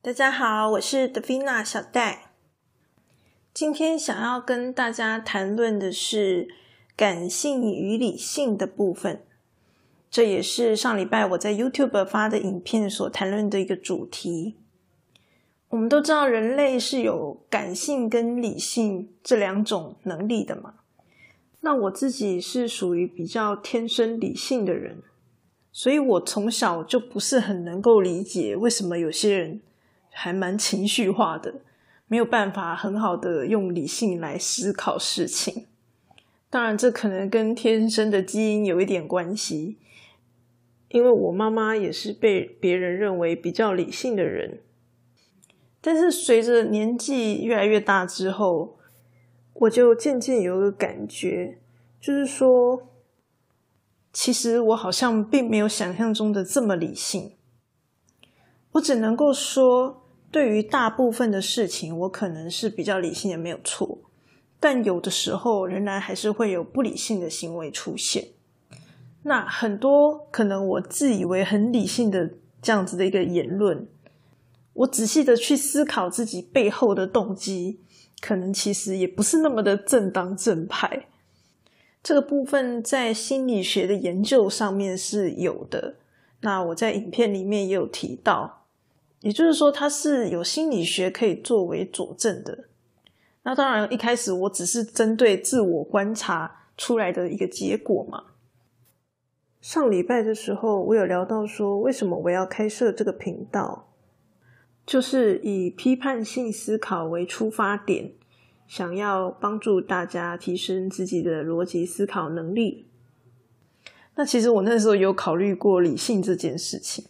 大家好，我是德菲娜小戴。今天想要跟大家谈论的是感性与理性的部分，这也是上礼拜我在 YouTube 发的影片所谈论的一个主题。我们都知道，人类是有感性跟理性这两种能力的嘛。那我自己是属于比较天生理性的人，所以我从小就不是很能够理解为什么有些人还蛮情绪化的，没有办法很好的用理性来思考事情。当然，这可能跟天生的基因有一点关系，因为我妈妈也是被别人认为比较理性的人。但是随着年纪越来越大之后，我就渐渐有个感觉，就是说，其实我好像并没有想象中的这么理性。我只能够说，对于大部分的事情，我可能是比较理性的，没有错。但有的时候，仍然还是会有不理性的行为出现。那很多可能我自以为很理性的这样子的一个言论。我仔细的去思考自己背后的动机，可能其实也不是那么的正当正派。这个部分在心理学的研究上面是有的。那我在影片里面也有提到，也就是说，它是有心理学可以作为佐证的。那当然，一开始我只是针对自我观察出来的一个结果嘛。上礼拜的时候，我有聊到说，为什么我要开设这个频道。就是以批判性思考为出发点，想要帮助大家提升自己的逻辑思考能力。那其实我那时候有考虑过理性这件事情，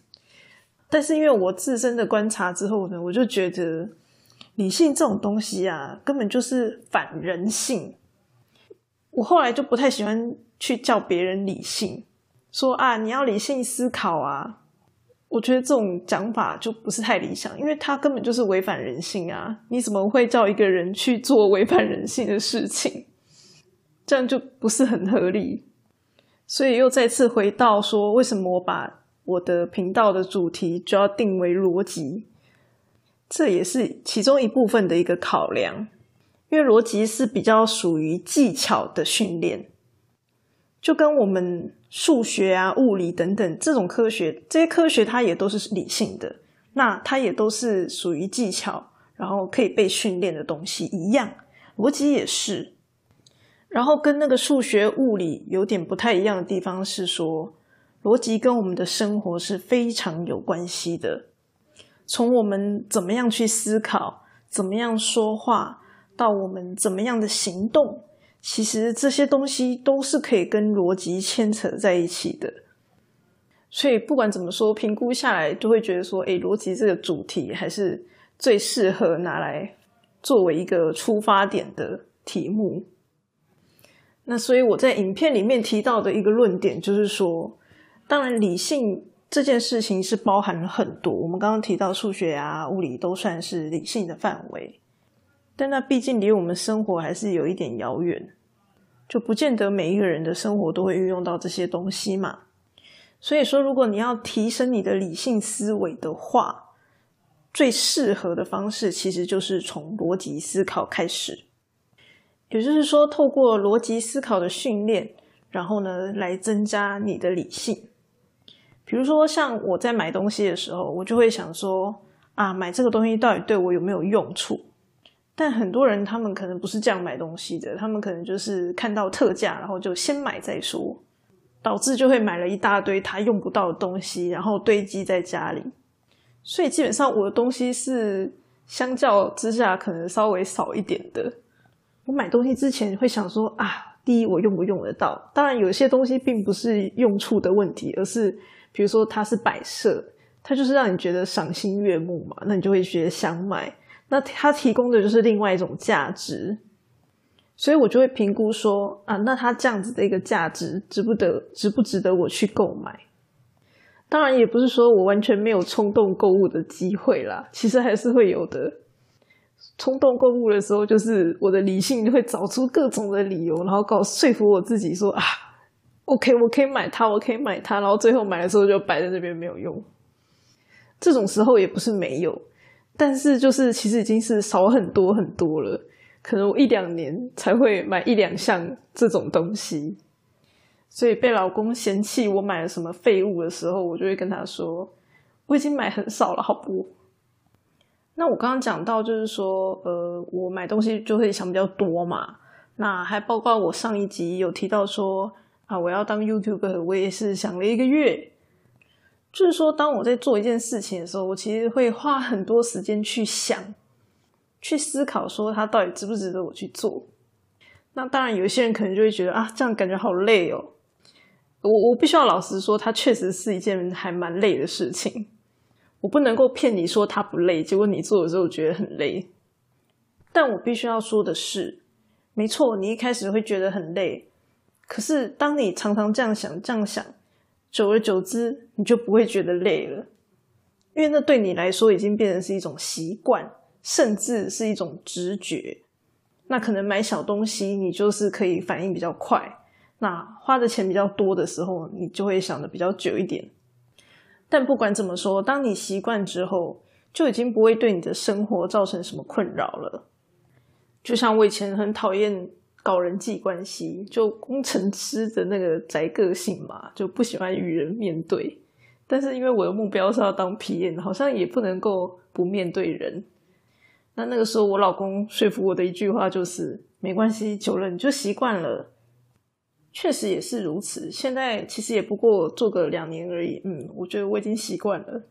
但是因为我自身的观察之后呢，我就觉得理性这种东西啊，根本就是反人性。我后来就不太喜欢去叫别人理性，说啊，你要理性思考啊。我觉得这种讲法就不是太理想，因为它根本就是违反人性啊！你怎么会叫一个人去做违反人性的事情？这样就不是很合理。所以又再次回到说，为什么我把我的频道的主题就要定为逻辑？这也是其中一部分的一个考量，因为逻辑是比较属于技巧的训练。就跟我们数学啊、物理等等这种科学，这些科学它也都是理性的，那它也都是属于技巧，然后可以被训练的东西一样，逻辑也是。然后跟那个数学、物理有点不太一样的地方是说，逻辑跟我们的生活是非常有关系的。从我们怎么样去思考、怎么样说话，到我们怎么样的行动。其实这些东西都是可以跟逻辑牵扯在一起的，所以不管怎么说，评估下来就会觉得说，哎，逻辑这个主题还是最适合拿来作为一个出发点的题目。那所以我在影片里面提到的一个论点就是说，当然理性这件事情是包含了很多，我们刚刚提到数学啊、物理都算是理性的范围。但那毕竟离我们生活还是有一点遥远，就不见得每一个人的生活都会运用到这些东西嘛。所以说，如果你要提升你的理性思维的话，最适合的方式其实就是从逻辑思考开始。也就是说，透过逻辑思考的训练，然后呢，来增加你的理性。比如说，像我在买东西的时候，我就会想说：啊，买这个东西到底对我有没有用处？但很多人他们可能不是这样买东西的，他们可能就是看到特价，然后就先买再说，导致就会买了一大堆他用不到的东西，然后堆积在家里。所以基本上我的东西是相较之下可能稍微少一点的。我买东西之前会想说啊，第一我用不用得到？当然有些东西并不是用处的问题，而是比如说它是摆设，它就是让你觉得赏心悦目嘛，那你就会觉得想买。那它提供的就是另外一种价值，所以我就会评估说啊，那它这样子的一个价值值不得，值不值得我去购买？当然也不是说我完全没有冲动购物的机会啦，其实还是会有的。冲动购物的时候，就是我的理性会找出各种的理由，然后告说服我自己说啊，OK，我可以买它，我可以买它，然后最后买的时候就摆在那边没有用。这种时候也不是没有。但是就是其实已经是少很多很多了，可能我一两年才会买一两项这种东西。所以被老公嫌弃我买了什么废物的时候，我就会跟他说：“我已经买很少了，好不？”那我刚刚讲到，就是说，呃，我买东西就会想比较多嘛。那还包括我上一集有提到说，啊，我要当 YouTuber，我也是想了一个月。就是说，当我在做一件事情的时候，我其实会花很多时间去想、去思考，说它到底值不值得我去做。那当然，有些人可能就会觉得啊，这样感觉好累哦。我我必须要老实说，它确实是一件还蛮累的事情。我不能够骗你说它不累，结果你做的时候觉得很累。但我必须要说的是，没错，你一开始会觉得很累，可是当你常常这样想、这样想，久而久之，你就不会觉得累了，因为那对你来说已经变成是一种习惯，甚至是一种直觉。那可能买小东西，你就是可以反应比较快；那花的钱比较多的时候，你就会想的比较久一点。但不管怎么说，当你习惯之后，就已经不会对你的生活造成什么困扰了。就像我以前很讨厌搞人际关系，就工程师的那个宅个性嘛，就不喜欢与人面对。但是因为我的目标是要当 PM，好像也不能够不面对人。那那个时候，我老公说服我的一句话就是：“没关系，久了你就习惯了。”确实也是如此。现在其实也不过做个两年而已，嗯，我觉得我已经习惯了。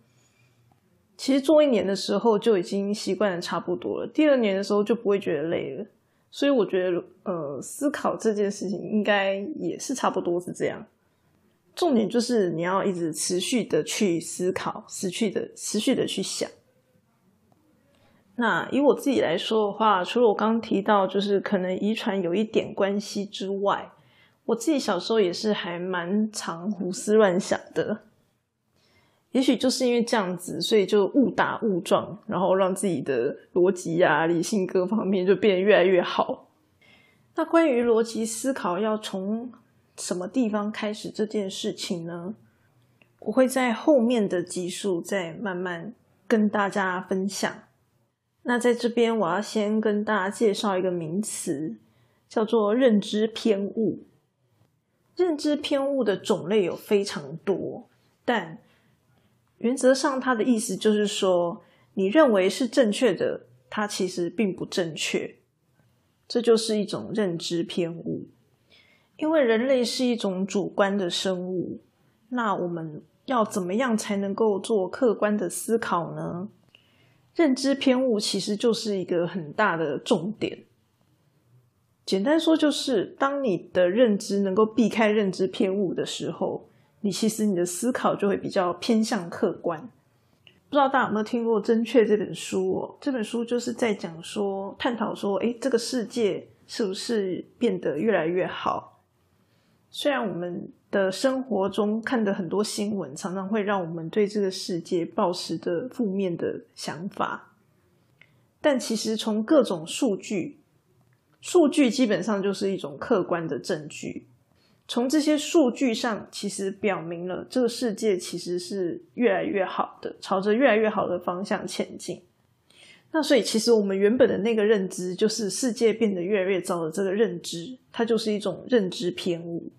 其实做一年的时候就已经习惯的差不多了，第二年的时候就不会觉得累了。所以我觉得，呃，思考这件事情应该也是差不多是这样。重点就是你要一直持续的去思考，持续的持续的去想。那以我自己来说的话，除了我刚刚提到，就是可能遗传有一点关系之外。我自己小时候也是还蛮常胡思乱想的，也许就是因为这样子，所以就误打误撞，然后让自己的逻辑啊、理性各方面就变得越来越好。那关于逻辑思考要从什么地方开始这件事情呢？我会在后面的集数再慢慢跟大家分享。那在这边，我要先跟大家介绍一个名词，叫做认知偏误。认知偏误的种类有非常多，但原则上，它的意思就是说，你认为是正确的，它其实并不正确。这就是一种认知偏误。因为人类是一种主观的生物，那我们要怎么样才能够做客观的思考呢？认知偏误其实就是一个很大的重点。简单说，就是当你的认知能够避开认知偏误的时候，你其实你的思考就会比较偏向客观。不知道大家有没有听过《真确》这本书哦？这本书就是在讲说，探讨说，诶，这个世界是不是变得越来越好？虽然我们的生活中看的很多新闻，常常会让我们对这个世界抱持的负面的想法，但其实从各种数据。数据基本上就是一种客观的证据，从这些数据上，其实表明了这个世界其实是越来越好的，朝着越来越好的方向前进。那所以，其实我们原本的那个认知，就是世界变得越来越糟的这个认知，它就是一种认知偏误。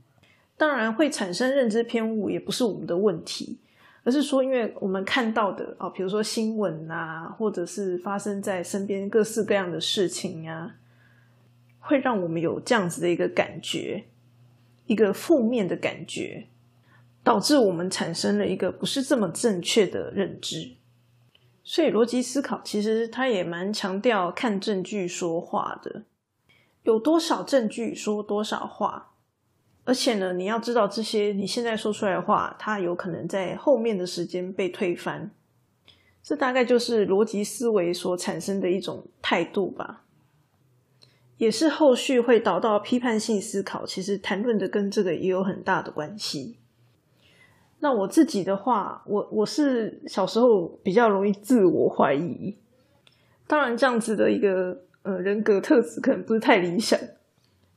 当然，会产生认知偏误也不是我们的问题，而是说，因为我们看到的啊，比如说新闻啊，或者是发生在身边各式各样的事情啊。会让我们有这样子的一个感觉，一个负面的感觉，导致我们产生了一个不是这么正确的认知。所以，逻辑思考其实它也蛮强调看证据说话的，有多少证据说多少话。而且呢，你要知道这些你现在说出来的话，它有可能在后面的时间被推翻。这大概就是逻辑思维所产生的一种态度吧。也是后续会导到批判性思考，其实谈论的跟这个也有很大的关系。那我自己的话，我我是小时候比较容易自我怀疑，当然这样子的一个呃人格特质可能不是太理想，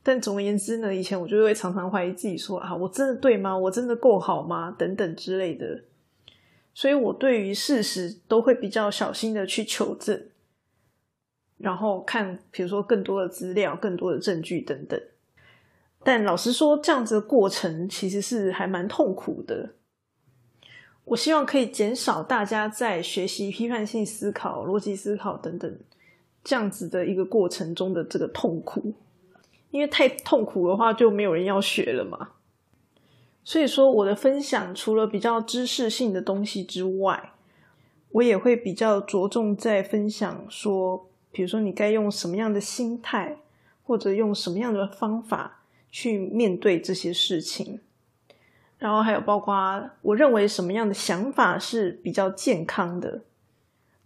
但总而言之呢，以前我就会常常怀疑自己说啊，我真的对吗？我真的够好吗？等等之类的。所以我对于事实都会比较小心的去求证，然后看，比如说更多的资料、更多的证据等等。但老实说，这样子的过程其实是还蛮痛苦的。我希望可以减少大家在学习批判性思考、逻辑思考等等这样子的一个过程中的这个痛苦，因为太痛苦的话，就没有人要学了嘛。所以说，我的分享除了比较知识性的东西之外，我也会比较着重在分享说，比如说你该用什么样的心态，或者用什么样的方法去面对这些事情。然后还有包括我认为什么样的想法是比较健康的。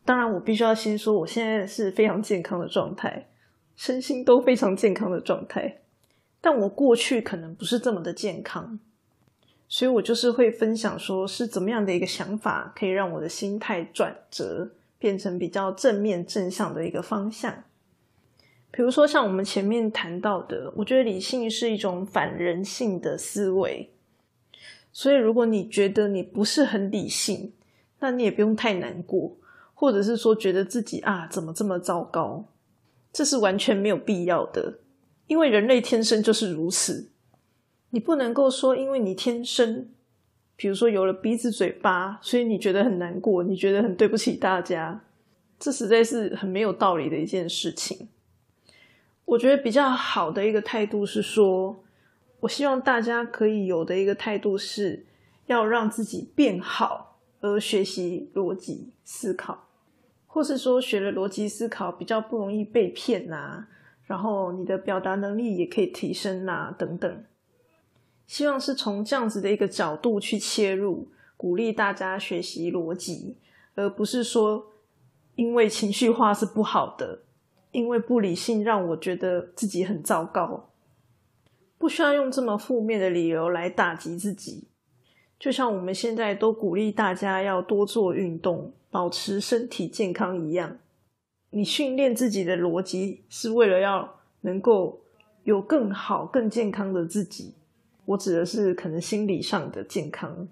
当然，我必须要先说，我现在是非常健康的状态，身心都非常健康的状态。但我过去可能不是这么的健康。所以我就是会分享，说是怎么样的一个想法，可以让我的心态转折，变成比较正面正向的一个方向。比如说，像我们前面谈到的，我觉得理性是一种反人性的思维。所以，如果你觉得你不是很理性，那你也不用太难过，或者是说觉得自己啊怎么这么糟糕，这是完全没有必要的，因为人类天生就是如此。你不能够说，因为你天生，比如说有了鼻子、嘴巴，所以你觉得很难过，你觉得很对不起大家，这实在是很没有道理的一件事情。我觉得比较好的一个态度是说，我希望大家可以有的一个态度是要让自己变好，而学习逻辑思考，或是说学了逻辑思考比较不容易被骗呐，然后你的表达能力也可以提升呐，等等。希望是从这样子的一个角度去切入，鼓励大家学习逻辑，而不是说因为情绪化是不好的，因为不理性让我觉得自己很糟糕，不需要用这么负面的理由来打击自己。就像我们现在都鼓励大家要多做运动，保持身体健康一样，你训练自己的逻辑是为了要能够有更好、更健康的自己。我指的是可能心理上的健康，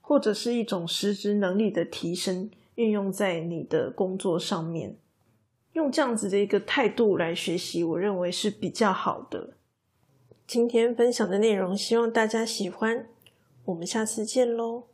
或者是一种实质能力的提升，运用在你的工作上面，用这样子的一个态度来学习，我认为是比较好的。今天分享的内容，希望大家喜欢，我们下次见喽。